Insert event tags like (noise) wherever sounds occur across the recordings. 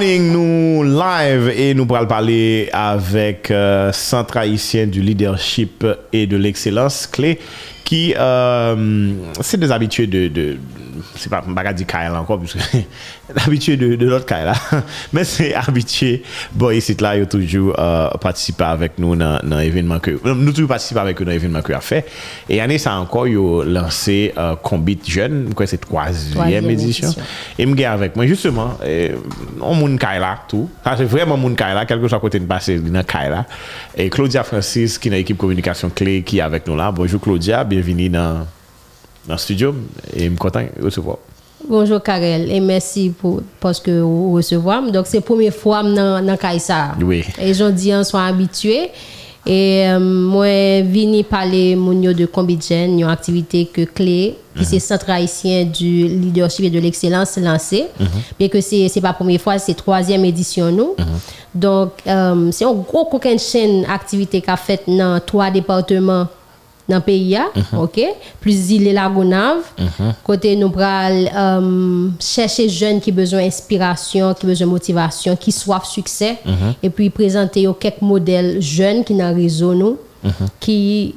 Nous live et nous pourrons parler avec euh, Centre haïtien du leadership et de l'excellence clé qui, euh, c'est des habitués de c'est pas pas dit Kyle encore parce que (laughs) habitué de, de l'autre Kyle là (laughs) mais c'est habitué. Bon ici là yo toujours euh, participer avec nous dans dans événement que euh, nous toujours participer avec nous dans événement que a fait. Et année ça encore yo lancé euh, Combit jeune. Quoi c'est troisième édition? et me avec moi justement et, on moun Kyle là tout. Ça c'est vraiment moun Kyle là quelque soit côté de passer dans Kyle là. Et Claudia Francis qui est dans l'équipe communication clé qui est avec nous là. Bonjour Claudia. Bienvenue dans dans le studio et je suis content de recevoir. Bonjour Karel et merci pour parce que vous recevoir. Donc c'est la première fois dans dans Kaisa. Oui. Et gens dis sont habitués et euh, moi vini parler monio de Combidgen, une activité que clé qui mm -hmm. c'est centre haïtien du leadership et de l'excellence lancé. Mm -hmm. Bien que c'est c'est pas la première fois, c'est troisième édition nous. Mm -hmm. Donc euh, c'est un gros coquin chaîne activité qu'a fait dans trois départements dans le pays, mm ok? Plus île la Gonave. Côté nous pral euh, chercher jeunes qui ont besoin d'inspiration, qui ont besoin de motivation, qui soif succès. Et puis présenter quelques modèles jeunes qui dans le réseau nous, qui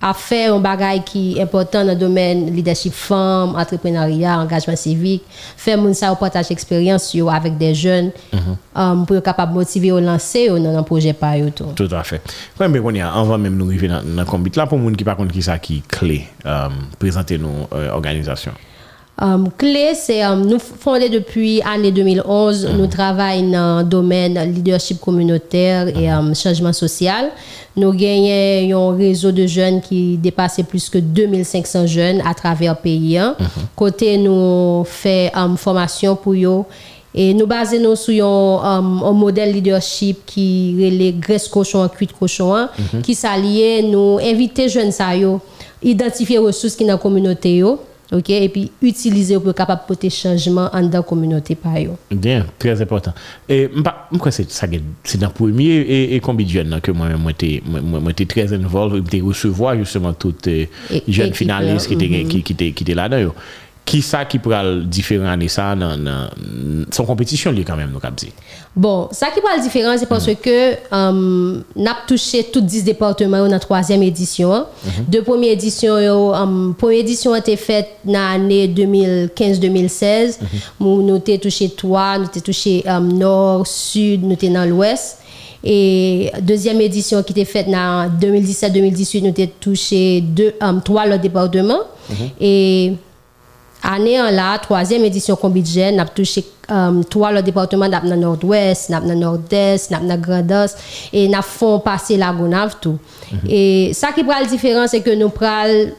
a fait un bagage qui est important dans le domaine leadership femme, entrepreneuriat, engagement civique, faire mon ça partage expérience avec des jeunes um, pour être capable de motiver ou lancer dans un projet par tout. Tout à fait. Quand même, on y a, on va même nous arriver dans le combit là pour les gens qui par contre qui ça qui clé um, présenter nos euh, organisations? Um, clé, c'est um, nous fondé depuis l'année 2011. Nous travaillons dans le domaine leadership communautaire et um, changement social. Nous gagnons un réseau de jeunes qui dépasse plus que 2500 jeunes à travers le pays. Côté, nous faisons formation pour eux. Et nous basons sur un, modèle leadership qui est les graisses cochon, cuite cochon, qui s'allie, nous inviter jeunes à identifier les ressources qui sont dans la communauté. OK? Et puis utiliser pour capable porter changement en dans communauté par. Bien, très important. Et moi c'est ça c'est dans premier et, et combien de jeunes que moi moi j'étais moi très involvé de recevoir justement toutes les jeunes finalistes qui étaient qui qui étaient là-dedans qui ça qui pourra le différent ça dans, son compétition lui quand même nous bon ça qui pourra le différent c'est parce mm -hmm. que um, n'a touché tous 10 départements dans la troisième édition mm -hmm. deux premières éditions um, première édition a été faite dans l'année 2015-2016 nous nous avons touché trois nous avons touché um, nord sud nous étions dans l'ouest et deuxième édition qui était faite en 2017-2018 nous avons touché deux um, trois autres départements mm -hmm. et année en là, troisième édition Combidgen, n'a touché um, trois le département dans le nord-ouest, dans le nord-est, dans le grand-est, et n'a font passer la Gonave tout. Mm -hmm. Et ça qui prend la différence, c'est que nous prenons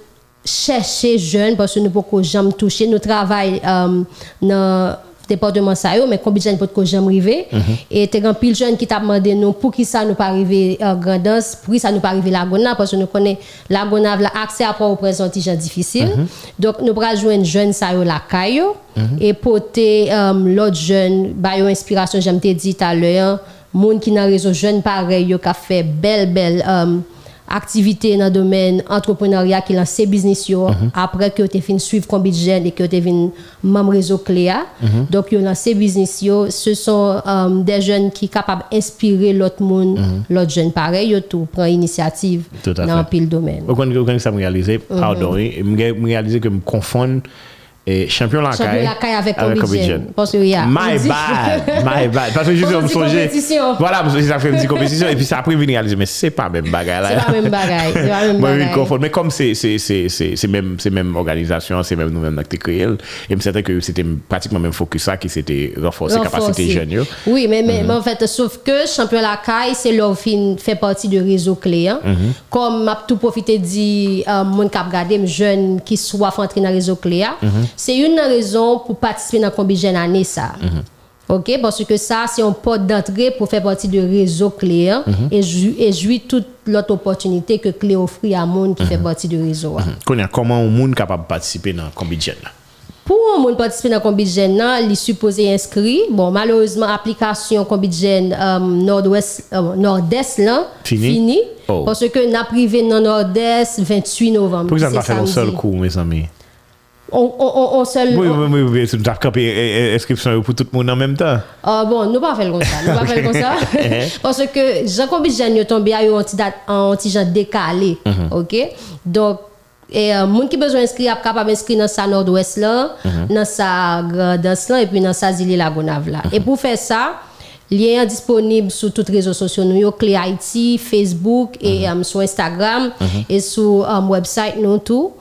chercher jeunes parce que nous pouvons jamais toucher. Nous travaillons dans département ça mais combien de jeunes que j'aime arriver? Et t'es grand pile jeunes qui t'a demandé nous pour qui ça nous pas arriver en grandance pour qui ça nous pas arriver la gonave parce que nous connaît la gonave l'accès à pour présenter gens difficile donc nous prenons joindre jeunes ça la caillou et porter um, l'autre jeune ba yo inspiration j'aime te dit tout à l'heure monde qui dans réseau jeune pareil qui fait belle belle um, activité dans le domaine entrepreneuriat qui lance business yo, mm -hmm. après que tu fin suivre budget et que tu vinn membre réseau Cléa mm -hmm. donc yo lancé business yo ce sont um, des jeunes qui capables d'inspirer l'autre monde mm -hmm. l'autre jeune pareil yo tout prend initiative dans pile domaine quand quand ça me réaliser pardon me réaliser que me confondre et champion la caille avec Combidgen parce que yeah, my bad (laughs) my bad. Parce que je me songer. voilà ça fait une petite (laughs) compétition. Et puis ça après venir réaliser mais c'est pas même bagaille là. C'est pas même bagaille c'est pas même (laughs) bagaille. mais comme c'est c'est c'est c'est même c'est même organisation c'est même nous même qui créé et me c'était que c'était pratiquement même focus ça qui c'était renforcer capacité jeune oui mais mais en fait sauf que champion la caille c'est leur fin fait partie du réseau clé comme m'a tout profiter dit mon cap garder jeune qui soit entrer dans réseau clé c'est une raison pour participer dans combien année ça. OK parce que ça c'est un porte d'entrée pour faire partie du réseau clé et et jouir toute l'autre opportunité que clé offre à monde qui fait partie du réseau. Comment un monde capable de participer dans combien pour un monde participer dans Combidgen, il est supposé inscrit. Bon, malheureusement, application Combidgen um, Nord-Ouest, uh, Nord-Est, là, fini? fini oh. Parce que n'a privé dans Nord-Est 28 novembre. Pourquoi ça pas fait un seul coup, mes amis? On, seul. Oui, oui, oui, oui, c'est une campé inscription pour tout le monde en même temps. Ah bon, nous pas faire comme ça. Nous pas faire comme ça. (laughs) Parce que Jean Combis Jean tombé à un petit genre décalé. OK? Donc et euh, moun qui besoin inscrire capable inscrire dans sa nord-ouest là, dans sa grandance là et puis dans sa zile lagonave là. Et pour faire ça, lien disponible sur tous les réseaux sociaux nous Clé Haïti, Facebook et um, sur Instagram et sur um, website nous tout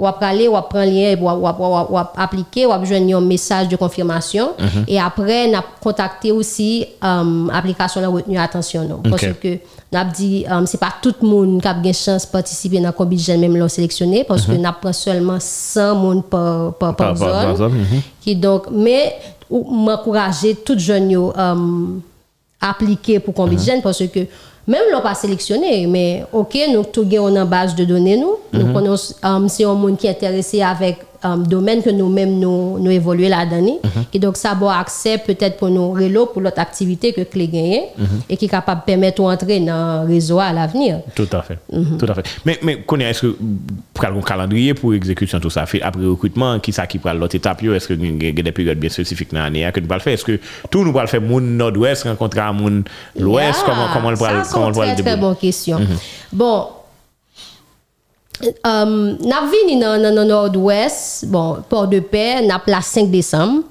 ou après aller ou prendre lien ou ou appliquer ou joindre un message de confirmation et après n'a contacté aussi um, application la retenue attention parce que n'a dit um, c'est pas tout le monde qui a une chance de participer dans le même l'ont sélectionné parce que n'a prend seulement 100 monde par par, par, zone. qui donc mais m'encourager tout jeune um, appliquer pour combien parce que même l'on pas sélectionné, mais ok, nous tout gagnons en base de données nous. Nous mhm. connaissons um, si un monde qui est intéressé avec um, domaine que nous-mêmes nous, nous évoluons là-dedans. Et donc ça a accès peut-être pour nos relots, pour l'autre activité que clé gagné mhm. et qui est capable de permettre d'entrer dans le réseau à l'avenir. Tout à fait. Mhm. Tout à fait. Mais, mais est-ce que pour un calendrier pour exécution tout ça? Fait après recrutement qui ça qui prend l'autre étape? Est-ce que il y a des périodes bien spécifiques dans l'année que nous le faire? Est-ce que tout nous va le faire monde nord-ouest rencontrer monde l'ouest? Comment comment on va comment on va le très bonne question. Mhm. Bon Um, nap vini nan, nan, nan Nord-Ouest, bon, Port-de-Paix, nap la 5 décembre.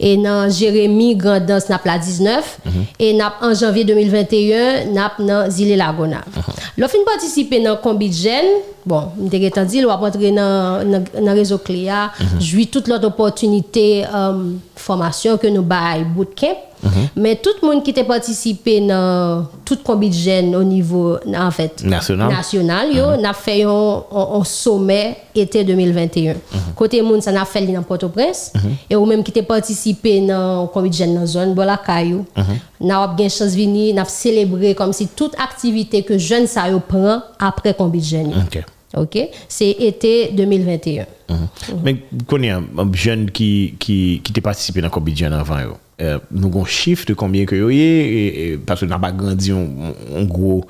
Et nan Jérémy Grandance, nap la 19. Et nap en janvier 2021, nap nan Zile Lagona. Lo fin participe nan bon, mte getan di, lo ap rentre nan, nan, nan réseau Cléa, joui tout lot opportunité um, formation que nou bay bootcamp. Mhm. Mais tout le monde qui était participé dans toute combine au niveau en fait national, national yo, mm -hmm. a fait un, sommet été 2021. Mhm. Côté monde ça n'a fait dans Port-au-Prince mhm. et ou même qui était participé dans combine dans zone Bola Caillou. N'a pas bien chance venir, n'a célébré comme si toute activité que jeune ça prend après combine. OK. OK, c'est été 2021. Mais connais un jeune qui qui qui participé dans combine avant. Euh, nous avons un chiffre de combien que vous et, parce que nous n'avons pas grandi en, gros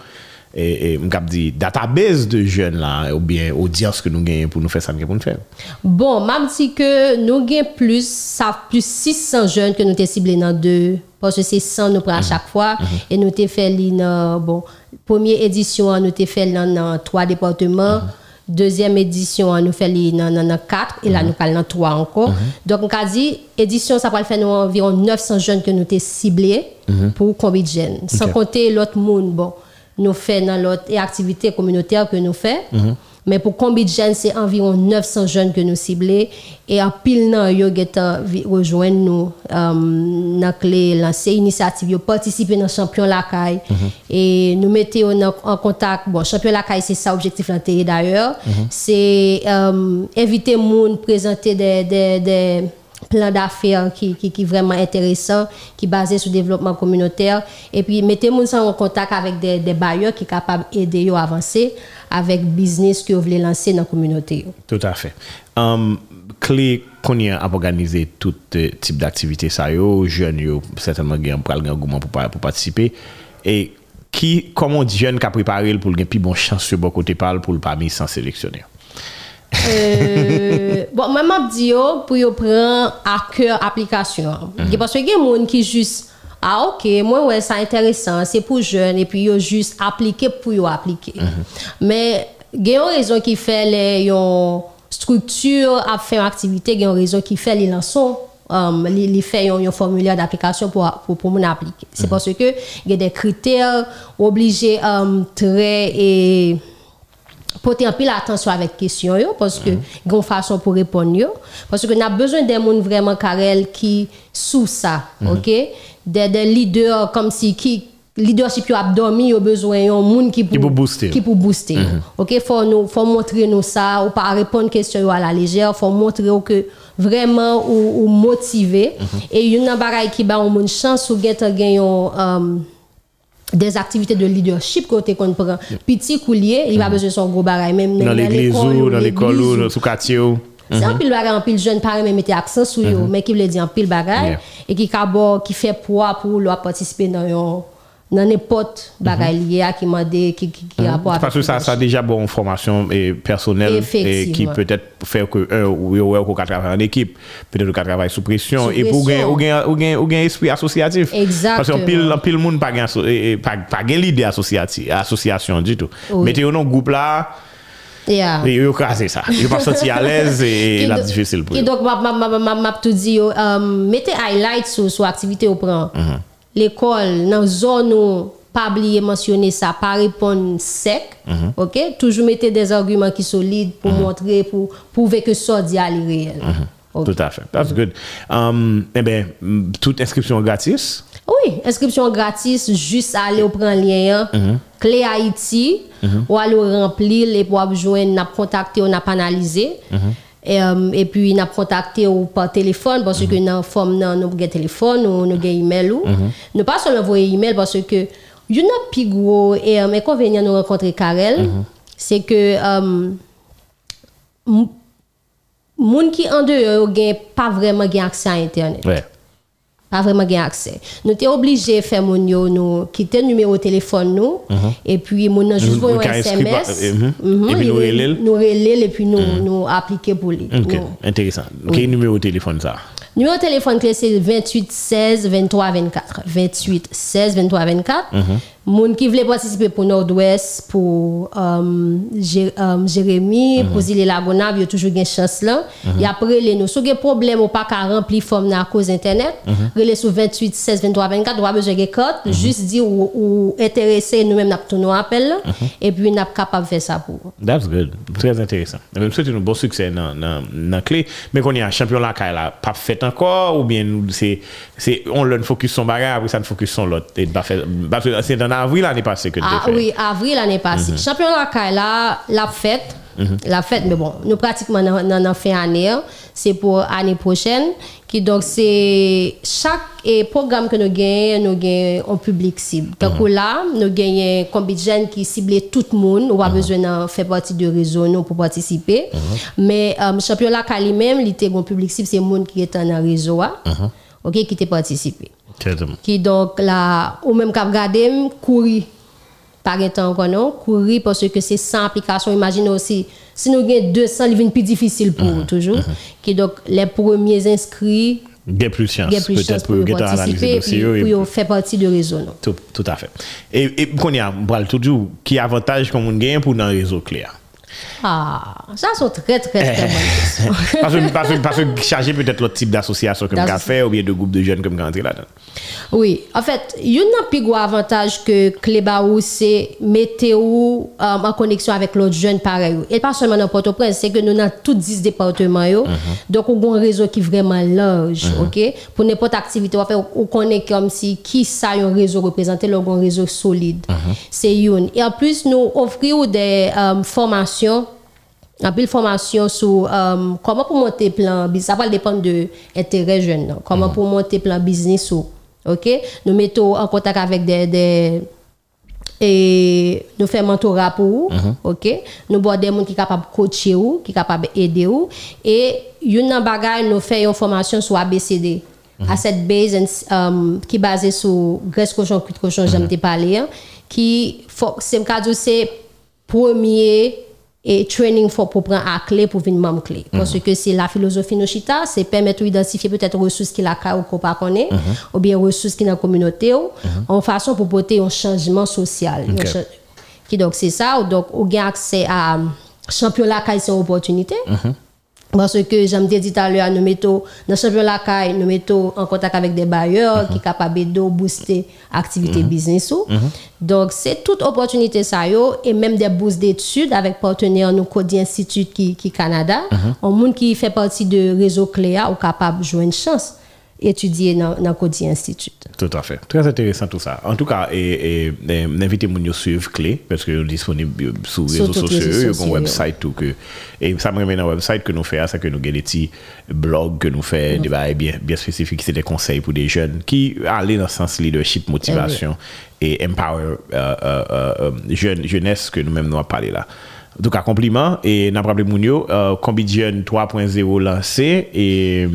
et, et dit database de jeunes là ou bien audience que nous gagnons pour nous faire ça nous pour nous faire bon m'a si que nous gagnons plus ça plus 600 jeunes que nous t'es ciblé dans deux parce que c'est 100 nous prend à chaque fois mm -hmm. et nous t'es fait dans bon première édition nous t'es fait dans trois départements mm -hmm. Deuxième édition, nous fait dans 4 et là mm-hmm. nous parlons dans 3 encore. Mm -hmm. Donc, on a dit, édition, ça va faire environ 900 jeunes que nous t'es ciblés mm-hmm. pour combien de jeunes. Sans compter l'autre monde. Bon, nous fait dans l'autre activité communautaire que nous faisons. Mhm. Mais pour combien de jeunes, c'est environ 900 jeunes que nous ciblons. Et en pile, nous avons rejoint nous euh, dans clé, lancer initiative, participer participer dans le champion Lacaille. Mm Et nous mettons en, contact, bon, champion Lacaille, c'est ça l'objectif d'ailleurs. Mm C'est euh, inviter les gens présenter des, des, des plans d'affaires qui, qui, vraiment intéressant, qui basé sur le développement communautaire. Et puis, mettez les en contact avec des, bailleurs qui sont capables d'aider à avancer avec business que vous voulez lancer dans la communauté. Tout à fait. Um, clé qu'on a organisé tout euh, type d'activité, ça, yo, jeunes, yo, certainement, y un engouement pour, pour participer. Et qui, comment dit jeune qui a préparé pour le plus bon chance sur bon côté parle pour le parmi sans sélectionner? Euh, bon, moi, je dis pour prendre à cœur l'application. Mm -hmm. Parce que y a des gens qui juste ah ok, moi ouais, c'est intéressant, c'est pour jeunes et puis yo juste appliquer pour appliquer. Mais il y a une raison qui fait les structure à faire activité, il y a une raison qui fait les lançons um, les un formulaire d'application pour pour pour mon appliquer. C'est parce que il y a des critères obligés um, très et porter un peu l'attention avec question yo parce que une façon pour répondre yo. Parce que a besoin d'un monde vraiment carrel qui sous ça OK? Des, des leaders comme si qui leadership yo a dormi yo besoin un monde qui pour booster. qui pour booster. Mm OK faut nous faut montrer nous ça ou pas répondre question à la légère faut montrer que vraiment ou, ou motivé. Mm -hmm. et une bagaille qui ba une chance ou get gagner um, des activités de leadership côté qu'on prend. Petit coulier il va mm-hmm. besoin son gros bagaille même dans l'église ou dans l'école ou sous quartier c'est un pile bagaille un pile jeune pareil mais mettre accent sur mm-hmm. mais qui veut dire un pile bagaille et qui qui fait poids pour leur participer dans nan epot bagay mhm. liye a ki mande, ki, ki, ki apwa. Mm -hmm. Pasou sa, sa deja bon formasyon e eh, personel e eh, ki petet fèr ke un euh, ou yo wè ou ka travay an ekip, petet ou ka travay sou presyon, e pou gen, ou gen, ou gen, ou gen espri asosyatif. Exactement. Pasou an pil, eh, an pil moun pa gen, pa, pa gen lide asosyati, asosyasyon di tou. Oui. Mete yo nan goup la, Yeah. Et yo krasé ça. Yo pas senti à l'aise et la difficile pour. Et donc m'a m'a m'a m'a tout dit yo um, mettez highlight sur sur activité au prend. Mm -hmm. L'école dans zone où pas oublier mentionner ça pas répondre sec Mhm. OK? Toujours mettez des arguments qui solides pour montrer pour prouver que ça dit à réel OK. Tout à fait. That's good. Um, eh bien, toute inscription gratis? Oui, inscription gratis, juste aller au prendre lien, hein. clé Haïti, ou aller remplir et pour joindre, n'a contacté, on a analysé. Et, euh, et puis, n'a contacté ou par téléphone parce que nous avons téléphone ou nous avons email. ou. Nous pas seulement envoyer email parce que il y a un plus gros et un inconvénient nous rencontrer Karel, c'est que euh, m- moun qui en dehors gen pas vraiment accès à internet Ouais. Pas vraiment gain accès. Nous étions obligés de faire mon yo, nous quitter le numéro de téléphone nous et puis mon nan juste un SMS. mhm. Mhm, Et puis nous relèle. nous relèle et puis nous nous appliquer pour lui. OK, Nous- intéressant. Quel numéro de téléphone ça? Numéro de téléphone c'est 28 16 23 24. 28 16 23 24. Moun qui voulait participer pour Nord-Ouest, pour Jé- euh, Jérémy, pour Zile Lagona, il y a toujours une chance là. Et après, les nous, si vous avez problème ou pas qu'à remplir forme à cause internet, relais sur 28 16 23 24, vous avez besoin de code, juste dire ou, ou intéressé, nous-mêmes, nous avons appel là, et puis nous sommes capables de faire ça pour vous. That's good. Très intéressant. Et Même souhaite un bon succès dans dans clé, mais qu'on a un champion là qui là pas fait encore ou bien c'est on le focus son bagage après ça ne focus son l'autre c'est en avril l'année passée que tu Ah oui, avril l'année passée. Championnat Kaila, là, la fête. La fête, mais bon, nous pratiquement dans dans fin année, hein. c'est pour année prochaine. Qui donc c'est chaque programme que nous gagnons, nous gagnons un public cible. Donc là, nous gagnons jeunes qui ciblent tout le monde, on a besoin de faire partie du réseau nous pour participer. Mais euh, championnat Kaila lui-même, il était un public cible, c'est le monde qui est dans le réseau, hein. ok, qui était participé. Qui donc là ou même cap regarder courir pas de temps encore non? Courir parce que c'est sans application. Imagine aussi si nous avons 200 il devient plus difficile pour vous toujours. qui donc les premiers inscrits Gain plus chance. de peut-être pour analyser puis faire partie du réseau tout, tout à fait. Et et qu'on y a on parle toujours qui avantage qu'on gagne pour dans le réseau clair? Ah ça sont très très très bonnes questions (laughs) parce que parce que parce que charger peut-être l'autre type d'association que D'asso- me fait ou bien de groupe de jeunes comme rentrer là-dedans. Oui, en fait, il y a un plus gros avantage que Clébaou, c'est météo euh, en connexion avec l'autre jeune pareil. Et pas seulement dans Port-au-Prince, c'est que nous avons tous 10 départements. yo. Donc, on a un réseau qui est vraiment large. ok? Pour n'importe activité, on, faire, on connaît comme si qui ça un réseau représenté, on a un réseau solide. C'est une. Et en plus, nous offrons des euh, formations en pile formation sur euh, comment pour monter plan business. Ça va dépendre de l'intérêt jeune. Comment pour monter plan business. ou, OK? Nous mettons en contact avec des, des et nous faisons mentorat pour vous, OK? Nous avons des gens qui sont capables de coacher ou, qui sont capables d'aider vous. Et une nous faisons une formation sur ABCD. Asset base and, um, qui est basée sur graisse cochon, cuite cochon, j'aime te parler, hein, qui, c'est le premier et training pour, pour prendre à clé pour venir membre clé. Parce que c'est la philosophie Nochita, c'est permettre d'identifier peut-être ressources qu'il a ou qu'on pas connaît, ou bien ressources qui dans la communauté, ou, en façon pour porter un changement social. Cha- qui donc c'est ça, donc on a accès à championnat qui c'est une opportunité. Parce que, j'aime dit tout à l'heure, nous mettons, dans le championnat CAI, nous mettons en contact avec des bailleurs qui sont capables de booster l'activité business. ou. Donc, c'est toute opportunité ça, yo, et même des bourses d'études avec partenaires, nous, Cody Institute qui, qui Canada. Un monde qui fait partie de réseau CLEA ou capable de jouer une chance étudier dans Cody Institute. Tout à fait. Très intéressant tout ça. En tout cas, et, et, et invitez mon suivre clé parce que nous disponible sur les Sur réseaux sociaux, un sociaux, website tout que et ça me remet dans le website que nous faisons ça que nous avons des petits blogs que nous faisons des bails bien bien spécifiques, c'est des conseils pour des jeunes qui allaient dans le sens leadership, motivation et empower euh, euh, euh, euh, jeune, jeunesse que nous-mêmes nous avons parlé là. En tout cas, compliment. Et n'a pas Mounio, de jeunes 3.0 lancé et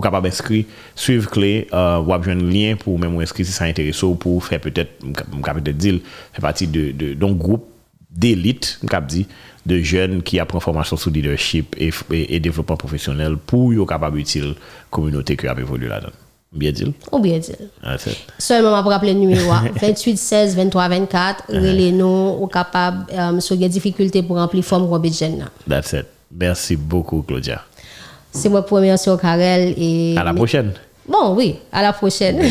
ou capable d'inscrire, suivre clé, euh, ou avoir un lien pour même inscrire si ça intéresse ou pour faire peut-être, peut-être dire, faire partie de, de, d'un groupe d'élite, dit, de jeunes qui apprennent formation sur leadership et, et, développement professionnel pour être capable utile communauté qui a évolué là-dedans. Bien dit? Ou bien dit. Ah, Seulement pour rappeler le numéro 28 16 23 24, les nous ou capable euh, sur des difficultés pour remplir forme Robert Jenna. That's it. Merci beaucoup Claudia. C'est moi premier sur Karel et à la prochaine. Bon, oui, à la prochaine. (laughs)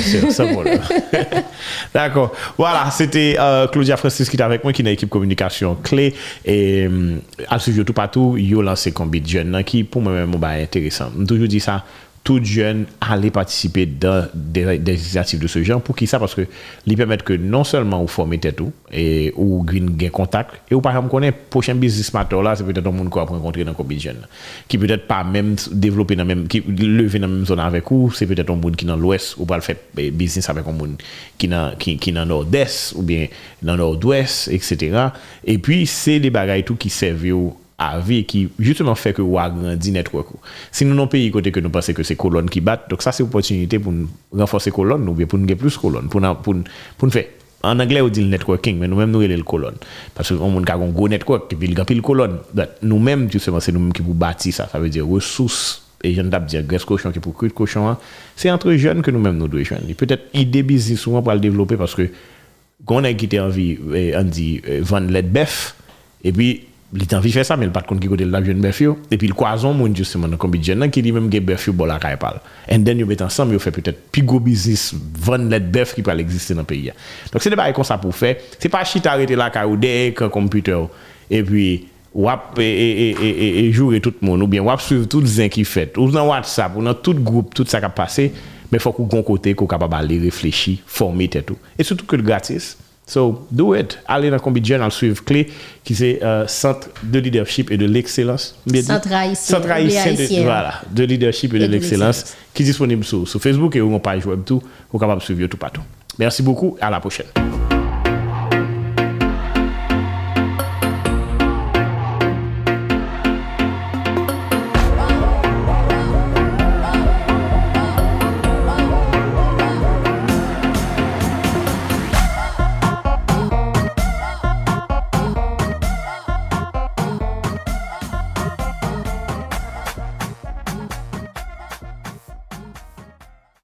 D'accord. Voilà, c'était euh, Claudia Francis qui est avec moi, qui est dans l'équipe communication clé. Et euh, à suivre tout partout, il a lancé Combi Jeune, qui pour moi-même est intéressant. Je toujours dit ça tout jeune aller participer dans des, initiatives de ce genre. Pour qui ça? Parce que lui permettre que non seulement vous formez tout et ou gain contact et ou par exemple connaît prochain business matter là, c'est peut-être un monde qu'on va rencontrer dans le jeune qui peut-être pas même développer dans même qui dans la même zone avec vous, c'est peut-être un monde qui dans l'ouest ou pas faire business avec un monde qui dans qui, qui dans nord-est ou bien dans nord-ouest etc. Et puis c'est des bagages tout qui servent vie qui justement fait que vous agrandi network. Si nous, nos pays côté que nous pensons que c'est colonnes qui battent, donc ça c'est opportunité pour renforcer colonnes ou bien pour nous gagner plus colonnes, pour, pour, pour nous faire. En anglais, on dit le networking, mais nous-mêmes, nous, le colonne. Parce qu'on a un gros network, y a pile colonne. Nous-mêmes, justement, c'est nous-mêmes qui vous bâtir ça. Ça veut dire ressources, et je ne dire graisse cochon qui pour cuire cochon. Hein. C'est entre jeunes que nous-mêmes, nous devons joindre. Peut-être idée business souvent pour le développer parce que quand on a quitté envie, on dit, vendre de bœuf, et puis, li tanvi fè sa, men l pat kon ki kote l ap jwen bef yo, epi l kwa zon moun justement nan kombi jen nan ki li menm ge bef yo bol akay pal. En den yo bet ansam, yo fè pwetet pi go bizis, van let bef ki pal egziste nan peyi ya. Donk se de ba e kon sa pou fè, se pa chit arete la ka ou dek komputer ou, epi wap e, e, e, e jure tout moun, ou bien wap suiv tout zin ki fèt, ou nan WhatsApp, ou nan tout group, tout sa ka pase, men fòk ou gon kote ko kapabal li reflechi, formi tèt ou. E soutou ke l gratis, So, do it. Allez dans Combi Journal, suivre clé, qui c'est euh, Centre de leadership et de l'excellence. Centre haïtien. Centre haïtien, de, voilà, de leadership et, de, l'excellence, qui est disponible sur, sur Facebook et où on page web tout, vous capable de suivre tout partout. Merci beaucoup, à la prochaine.